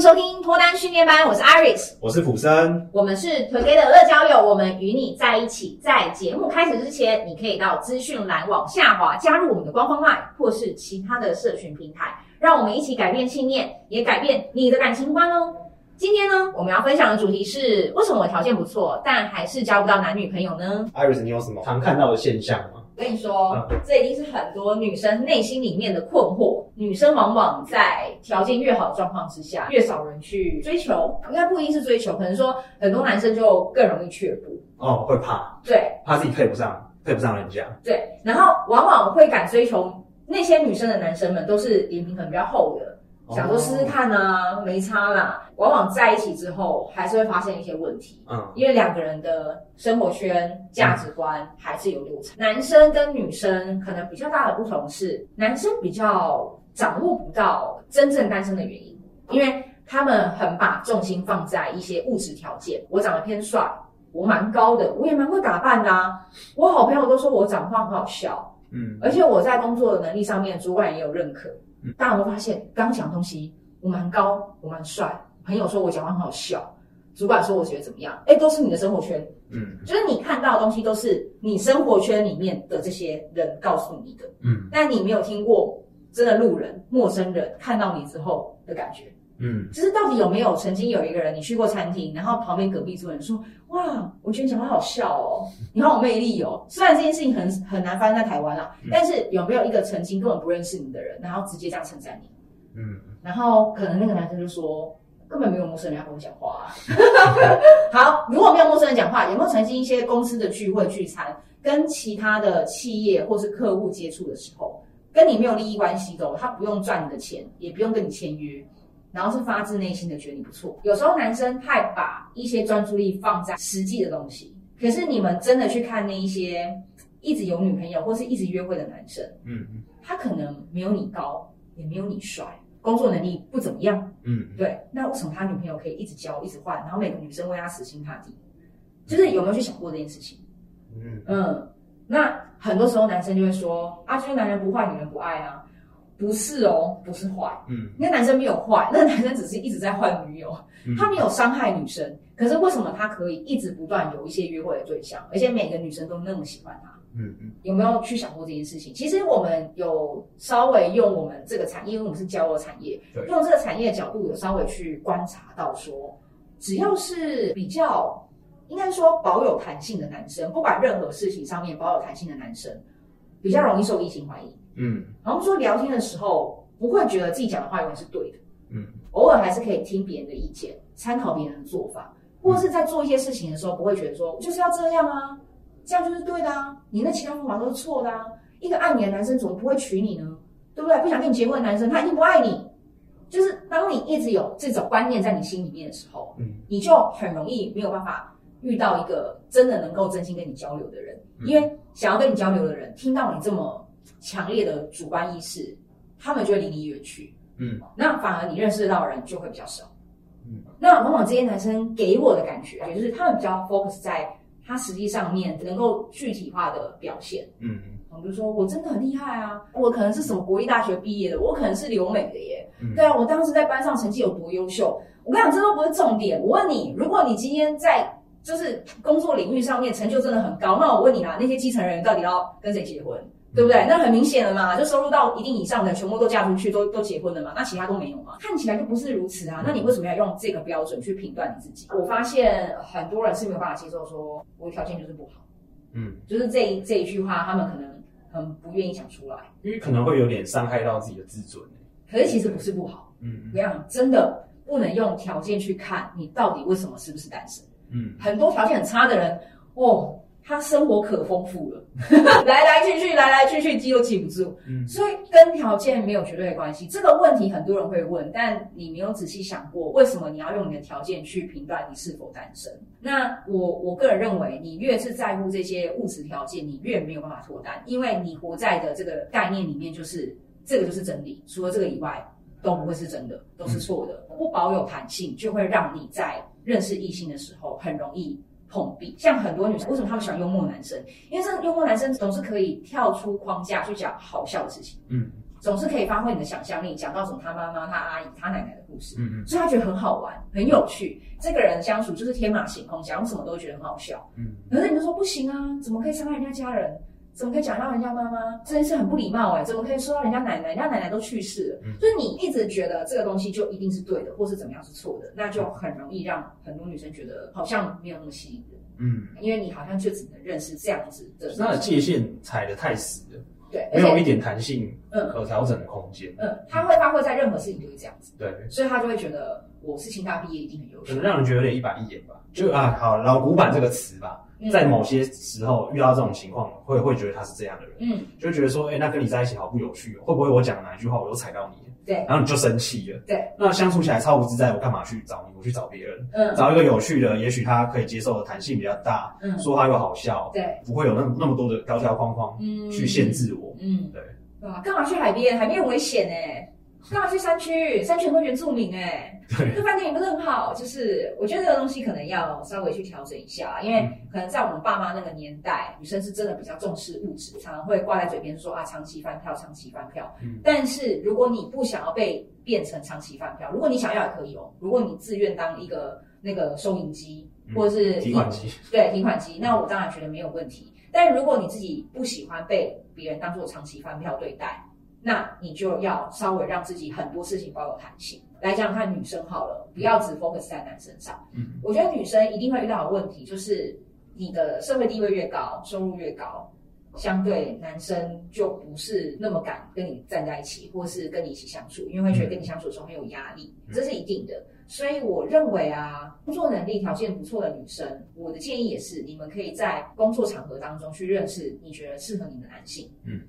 迎收听脱单训练班，我是 Iris，我是普森，我们是 Together 乐交友，我们与你在一起。在节目开始之前，你可以到资讯栏往下滑，加入我们的官方 LINE 或是其他的社群平台，让我们一起改变信念，也改变你的感情观哦。今天呢，我们要分享的主题是：为什么我条件不错，但还是交不到男女朋友呢？Iris，你有什么常看到的现象吗？我跟你说，嗯、这一定是很多女生内心里面的困惑。女生往往在条件越好的状况之下，越少人去追求。应该不一定是追求，可能说很多男生就更容易却步。哦，会怕，对，怕自己配不上，配不上人家。对，然后往往会敢追求那些女生的男生们，都是脸皮可能比较厚的。想说试试看啊，哦、没差啦。往往在一起之后，还是会发现一些问题。嗯，因为两个人的生活圈、价值观还是有落差。嗯、男生跟女生可能比较大的不同是，男生比较掌握不到真正单身的原因，因为他们很把重心放在一些物质条件。我长得偏帅，我蛮高的，我也蛮会打扮的啊。我好朋友都说我讲话很好笑，嗯，而且我在工作的能力上面，主管也有认可。大家有没有发现，刚讲的东西，我蛮高，我蛮帅，朋友说我讲话很好笑，主管说我觉得怎么样？哎，都是你的生活圈，嗯，就是你看到的东西都是你生活圈里面的这些人告诉你的，嗯，但你没有听过真的路人、陌生人看到你之后的感觉，嗯，就是到底有没有曾经有一个人，你去过餐厅，然后旁边隔壁桌人说，哇，我觉得你讲话好笑哦，你好有魅力哦。虽然这件事情很很难发生在台湾啦，但是有没有一个曾经根本不认识你的人，然后直接这样称赞你？嗯，然后可能那个男生就说，根本没有陌生人要跟我讲话啊。好，如果没有陌生人讲话，有没有曾经一些公司的聚会聚餐，跟其他的企业或是客户接触的时候，跟你没有利益关系的哦，他不用赚你的钱，也不用跟你签约。然后是发自内心的觉得你不错。有时候男生太把一些专注力放在实际的东西，可是你们真的去看那一些一直有女朋友或是一直约会的男生，嗯嗯，他可能没有你高，也没有你帅，工作能力不怎么样，嗯，对。那为什么他女朋友可以一直交，一直换，然后每个女生为他死心塌地？就是有没有去想过这件事情？嗯嗯。那很多时候男生就会说啊，就是男人不坏，女人不爱啊。不是哦，不是坏，嗯，那男生没有坏，那男生只是一直在换女友，嗯、他没有伤害女生，可是为什么他可以一直不断有一些约会的对象，而且每个女生都那么喜欢他？嗯嗯，有没有去想过这件事情？其实我们有稍微用我们这个产业，因为我们是交友产业，用这个产业的角度有稍微去观察到说，只要是比较应该说保有弹性的男生，不管任何事情上面保有弹性的男生，比较容易受异性欢迎。嗯，然后说聊天的时候不会觉得自己讲的话永远是对的，嗯，偶尔还是可以听别人的意见，参考别人的做法，或者是在做一些事情的时候不会觉得说我就是要这样啊，这样就是对的啊，你那其他方法都是错的啊，一个爱你的男生怎么不会娶你呢？对不对？不想跟你结婚的男生他一定不爱你，就是当你一直有这种观念在你心里面的时候，嗯，你就很容易没有办法遇到一个真的能够真心跟你交流的人，因为想要跟你交流的人听到你这么。强烈的主观意识，他们就会离你远去。嗯，那反而你认识到的人就会比较少。嗯，那往往这些男生给我的感觉，也就是他们比较 focus 在他实际上面能够具体化的表现。嗯嗯，比如说我真的很厉害啊，我可能是什么国立大学毕业的，我可能是留美的耶。嗯，对啊，我当时在班上成绩有多优秀。我跟你讲，这都不是重点。我问你，如果你今天在就是工作领域上面成就真的很高，那我问你啦，那些基层人员到底要跟谁结婚？对不对？那很明显了嘛，就收入到一定以上的，全部都嫁出去，都都结婚了嘛。那其他都没有嘛？看起来就不是如此啊。那你为什么要用这个标准去评断你自己？我发现很多人是没有办法接受说我的条件就是不好，嗯，就是这一这一句话，他们可能很不愿意讲出来，因为可能会有点伤害到自己的自尊。可是其实不是不好，嗯，这样真的不能用条件去看你到底为什么是不是单身。嗯，很多条件很差的人，哦。他生活可丰富了，来来去去，来来去去，记不住。嗯，所以跟条件没有绝对的关系。这个问题很多人会问，但你没有仔细想过，为什么你要用你的条件去评断你是否单身？那我我个人认为，你越是在乎这些物质条件，你越没有办法脱单，因为你活在的这个概念里面，就是这个就是真理，除了这个以外都不会是真的，都是错的。嗯，不保有弹性，就会让你在认识异性的时候很容易。碰壁，像很多女生，为什么她们喜欢幽默男生？因为这个幽默男生总是可以跳出框架去讲好笑的事情。嗯，总是可以发挥你的想象力，讲到什么他妈妈、他阿姨、他奶奶的故事，嗯嗯，所以他觉得很好玩、很有趣。这个人相处就是天马行空，讲什么都会觉得很好笑。嗯，可是你就说不行啊，怎么可以伤害人家家人？怎么可以讲到人家妈妈？这件事很不礼貌哎、欸！怎么可以说到人家奶奶？人家奶奶都去世了。嗯，就是你一直觉得这个东西就一定是对的，或是怎么样是错的，那就很容易让很多女生觉得好像没有那么吸引人。嗯，因为你好像就只能认识这样子的。那界限踩得太死了。对，没有一点弹性，嗯，可调整的空间。嗯，他会发挥在任何事情都是这样子。对，所以他就会觉得我是清大毕业一定很优秀，可能让人觉得有点一板一眼吧。就啊，好老古板这个词吧，在某些时候遇到这种情况，会会觉得他是这样的人，嗯，就觉得说，哎，那跟你在一起好不有趣哦，会不会我讲哪一句话我又踩到你？对，然后你就生气了。对，那相处起来超不自在，我干嘛去找你？我去找别人，嗯，找一个有趣的，也许他可以接受的弹性比较大，嗯，说话又好笑，对，不会有那那么多的条条框框，嗯，去限制我，嗯，对。哇，干嘛去海边？海边很危险哎！干嘛去山区？山区很多原住民哎。对。这饭店也不是很好，就是我觉得这个东西可能要稍微去调整一下，因为可能在我们爸妈那个年代，女生是真的比较重视物质，常常会挂在嘴边说啊，长期饭票，长期饭票。嗯。但是如果你不想要被变成长期饭票，如果你想要也可以哦。如果你自愿当一个那个收银机，或者是提款机，对，提款机，那我当然觉得没有问题。但如果你自己不喜欢被别人当做长期饭票对待，那你就要稍微让自己很多事情保有弹性。来讲讲看女生好了，不要只 focus 在男生上。嗯，我觉得女生一定会遇到的问题，就是你的社会地位越高，收入越高，相对男生就不是那么敢跟你站在一起，或是跟你一起相处，因为会觉得跟你相处的时候很有压力，这是一定的。所以我认为啊，工作能力条件不错的女生，我的建议也是，你们可以在工作场合当中去认识你觉得适合你的男性，嗯，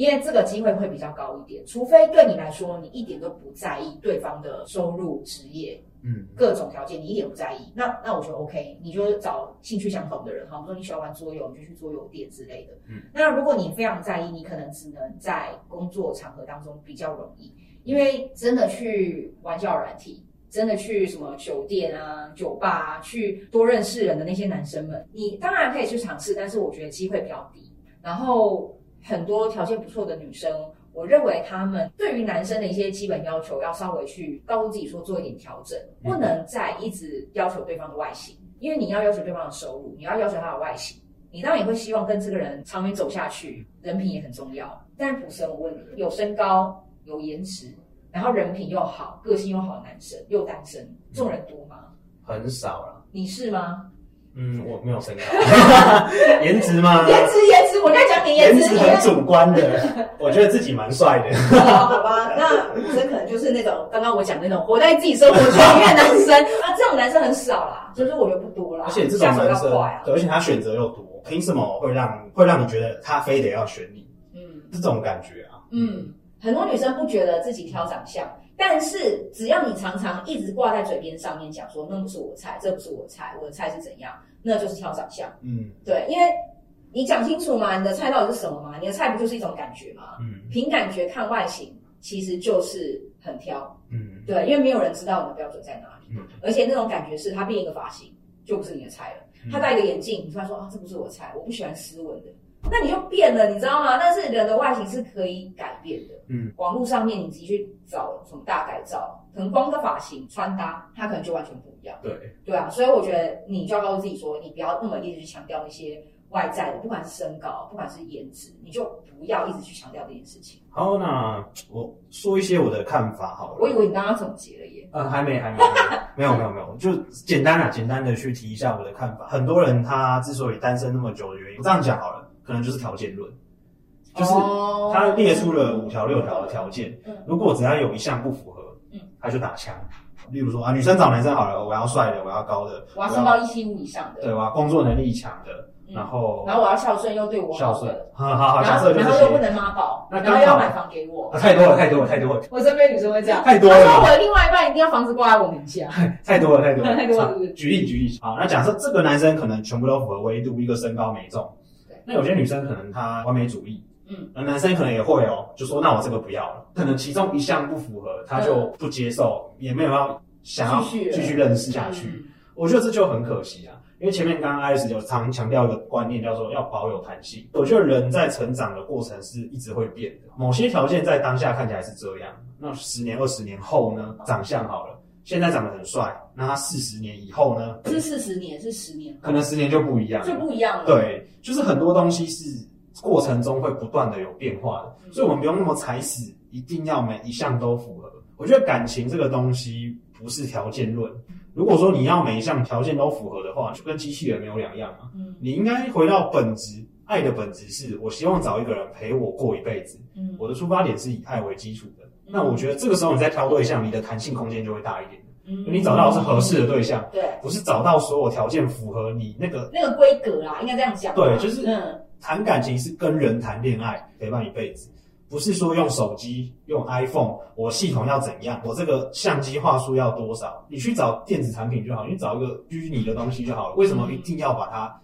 因为这个机会会比较高一点。除非对你来说，你一点都不在意对方的收入、职业，嗯，各种条件你一点不在意，那那我觉得 OK，你就找兴趣相同的人，好，比如说你喜欢玩桌游，你就去桌游店之类的，嗯。那如果你非常在意，你可能只能在工作场合当中比较容易，因为真的去玩交友软体。真的去什么酒店啊、酒吧啊，去多认识人的那些男生们，你当然可以去尝试，但是我觉得机会比较低。然后很多条件不错的女生，我认为她们对于男生的一些基本要求，要稍微去告诉自己说做一点调整，不能再一直要求对方的外形，因为你要要求对方的收入，你要要求他的外形，你当然也会希望跟这个人长远走下去，人品也很重要。但普生，我问你，有身高，有颜值。然后人品又好，个性又好的男生又单身，这种人多吗？很少了。你是吗？嗯，我没有身高，颜值吗？颜值，颜值，我在讲你颜值。颜值很主观的，我觉得自己蛮帅的。好吧，那这可能就是那种刚刚我讲的那种活在自己生活圈里面的男生 啊，这种男生很少啦，就是我觉得不多啦。而且这种男生，对而且他选择又多，凭什么会让会让你觉得他非得要选你？嗯，这种感觉啊，嗯。很多女生不觉得自己挑长相，但是只要你常常一直挂在嘴边上面讲说，那不是我的菜，这不是我的菜，我的菜是怎样，那就是挑长相。嗯，对，因为你讲清楚嘛，你的菜到底是什么嘛？你的菜不就是一种感觉嘛？嗯，凭感觉看外形，其实就是很挑。嗯，对，因为没有人知道你的标准在哪里。嗯，而且那种感觉是他变一个发型就不是你的菜了，他戴一个眼镜，你突然说啊，这不是我的菜，我不喜欢斯文的。那你就变了，你知道吗？但是人的外形是可以改变的。嗯，网络上面你自己去找什么大改造，可能光个发型、穿搭，它可能就完全不一样。对，对啊，所以我觉得你就要告诉自己说，你不要那么一直去强调那些外在的，不管是身高，不管是颜值，你就不要一直去强调这件事情。好，那我说一些我的看法好了。我以为你刚刚总结了耶。嗯，还没，还没，没有，没有，没有，就简单啊，简单的去提一下我的看法。很多人他之所以单身那么久的原因，我这样讲好了。可能就是条件论，就是他列出了五条六条的条件，如果只要有一项不符合，他就打枪。例如说啊，女生找男生好了，我要帅的，我要高的，我要身高一七五以上的，对，我要工作能力强的，然后然后我要孝顺又对我孝顺，好好好，然后然后又不能妈宝，然后又要买房给我，太多了太多了太多了，我身边女生会这样，太多了，我的另外一半一定要房子挂在我名下，太多了太多了。太多了，举例举例，好，那假设这个男生可能全部都符合，唯独一个身高没中。那有些女生可能她完美主义，嗯，而男生可能也会哦，就说那我这个不要了，可能其中一项不符合，他就不接受，也没有要想要继续认识下去。我觉得这就很可惜啊，因为前面刚刚 Iris 有常强调一个观念，叫做要保有弹性。我觉得人在成长的过程是一直会变的，某些条件在当下看起来是这样，那十年、二十年后呢？长相好了，现在长得很帅，那他四十年以后呢？不是四十年，是十年，可能十年就不一样，就不一样了。对，就是很多东西是过程中会不断的有变化的，所以我们不用那么踩死，一定要每一项都符合。我觉得感情这个东西不是条件论。如果说你要每一项条件都符合的话，就跟机器人没有两样嘛。嗯，你应该回到本质，爱的本质是我希望找一个人陪我过一辈子。嗯，我的出发点是以爱为基础的。嗯，那我觉得这个时候你在挑对象，你的弹性空间就会大一点。嗯，你找到的是合适的对象，对，不是找到所有条件符合你那个那个规格啦，应该这样讲。对，就是嗯，谈感情是跟人谈恋爱，陪伴一辈子。不是说用手机用 iPhone，我系统要怎样，我这个相机画素要多少？你去找电子产品就好，你找一个虚拟的东西就好了。为什么一定要把它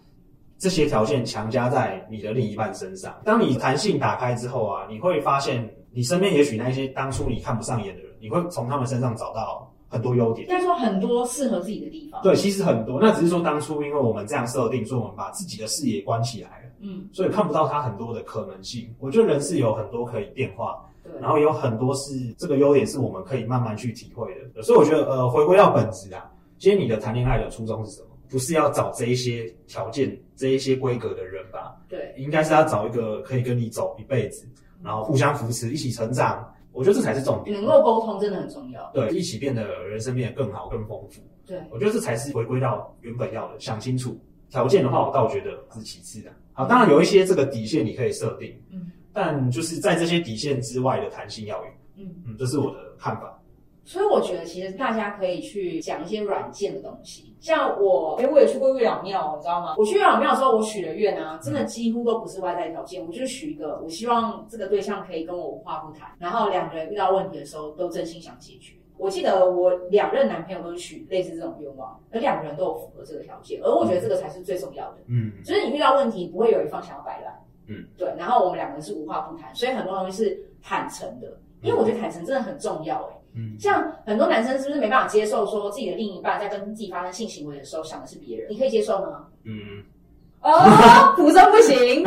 这些条件强加在你的另一半身上？当你弹性打开之后啊，你会发现你身边也许那些当初你看不上眼的人，你会从他们身上找到很多优点。应该说很多适合自己的地方。对，其实很多，那只是说当初因为我们这样设定，所以我们把自己的视野关起来了。嗯，所以看不到他很多的可能性。我觉得人是有很多可以变化，对，然后有很多是这个优点是我们可以慢慢去体会的。所以我觉得，呃，回归到本质啊，其实你的谈恋爱的初衷是什么？不是要找这一些条件、这一些规格的人吧？对，应该是要找一个可以跟你走一辈子，然后互相扶持、一起成长。我觉得这才是重点。能够沟通真的很重要。对，一起变得人生变得更好、更丰富。对，我觉得这才是回归到原本要的，想清楚。条件的话，我倒觉得是其次的。好，当然有一些这个底线你可以设定，嗯，但就是在这些底线之外的弹性要有，嗯嗯，这是我的看法。所以我觉得其实大家可以去讲一些软件的东西，像我，哎，我也去过月老庙，你知道吗？我去月老庙的时候，我许的愿啊，真的几乎都不是外在条件，我就许一个，我希望这个对象可以跟我无话不谈，然后两个人遇到问题的时候都真心想解决。我记得我两任男朋友都是许类似这种愿望，而两个人都有符合这个条件，而我觉得这个才是最重要的。嗯，就是你遇到问题不会有一方想要摆烂。嗯，对。然后我们两个人是无话不谈，所以很多东西是坦诚的，因为我觉得坦诚真的很重要。哎，嗯，像很多男生是不是没办法接受说自己的另一半在跟自己发生性行为的时候想的是别人？你可以接受吗？嗯。哦，普通不行。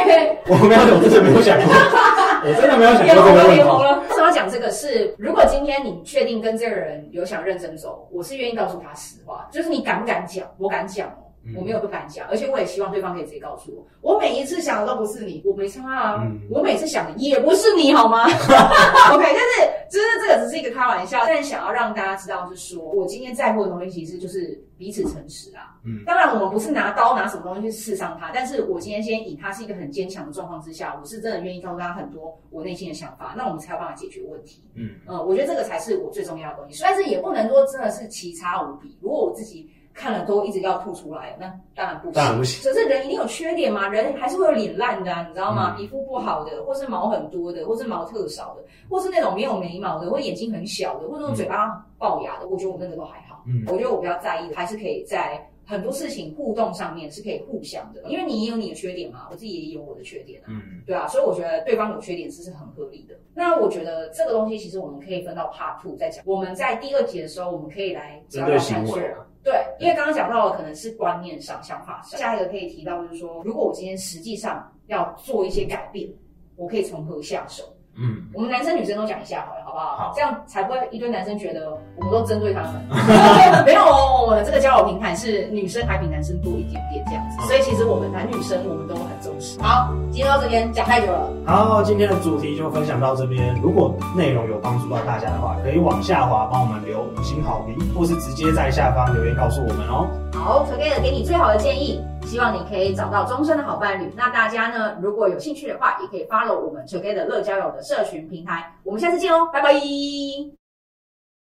我没有，我真的没有想过，我真的没有想过这个问题。脸红了。为什么要讲这个？是如果今天你确定跟这个人有想认真走，我是愿意告诉他实话，就是你敢不敢讲？我敢讲。我没有不敢讲，而且我也希望对方可以直接告诉我。我每一次想的都不是你，我没差啊。嗯、我每次想的也不是你，好吗？OK，但是就是这个只是一个开玩笑，但想要让大家知道，就是说我今天在乎的东西，其实就是彼此诚实啊。嗯，当然我们不是拿刀拿什么东西去刺伤他，但是我今天先以他是一个很坚强的状况之下，我是真的愿意告诉他很多我内心的想法，那我们才有办法解决问题。嗯呃，我觉得这个才是我最重要的东西，但是也不能说真的是奇差无比。如果我自己。看了都一直要吐出来，那当然不行。当然不行。可是人一定有缺点嘛，人还是会有脸烂的啊，你知道吗？嗯、皮肤不好的，或是毛很多的，或是毛特少的，或是那种没有眉毛的，或眼睛很小的，或者那种嘴巴龅牙的，嗯、我觉得我真的都还好。嗯，我觉得我比较在意的还是可以在很多事情互动上面是可以互相的，因为你也有你的缺点嘛，我自己也有我的缺点啊。嗯，对啊，所以我觉得对方有缺点是是很合理的。那我觉得这个东西其实我们可以分到 part two 再讲。我们在第二集的时候，我们可以来聊聊看说。对，因为刚刚讲到的可能是观念上、想法上，下一个可以提到就是说，如果我今天实际上要做一些改变，我可以从何下手？嗯，我们男生女生都讲一下好了，好不好？好，这样才不会一堆男生觉得我们都针对他们。没有哦，我的这个交友平台是女生还比男生多一点点这样子，所以其实我们男女生我们都很重视。好，今天到这边讲太久了。好，今天的主题就分享到这边。如果内容有帮助到大家的话，可以往下滑帮我们留五星好评，或是直接在下方留言告诉我们哦。好，Together 给你最好的建议。希望你可以找到终身的好伴侣。那大家呢，如果有兴趣的话，也可以 follow 我们 QG 的乐交友的社群平台。我们下次见哦，拜拜。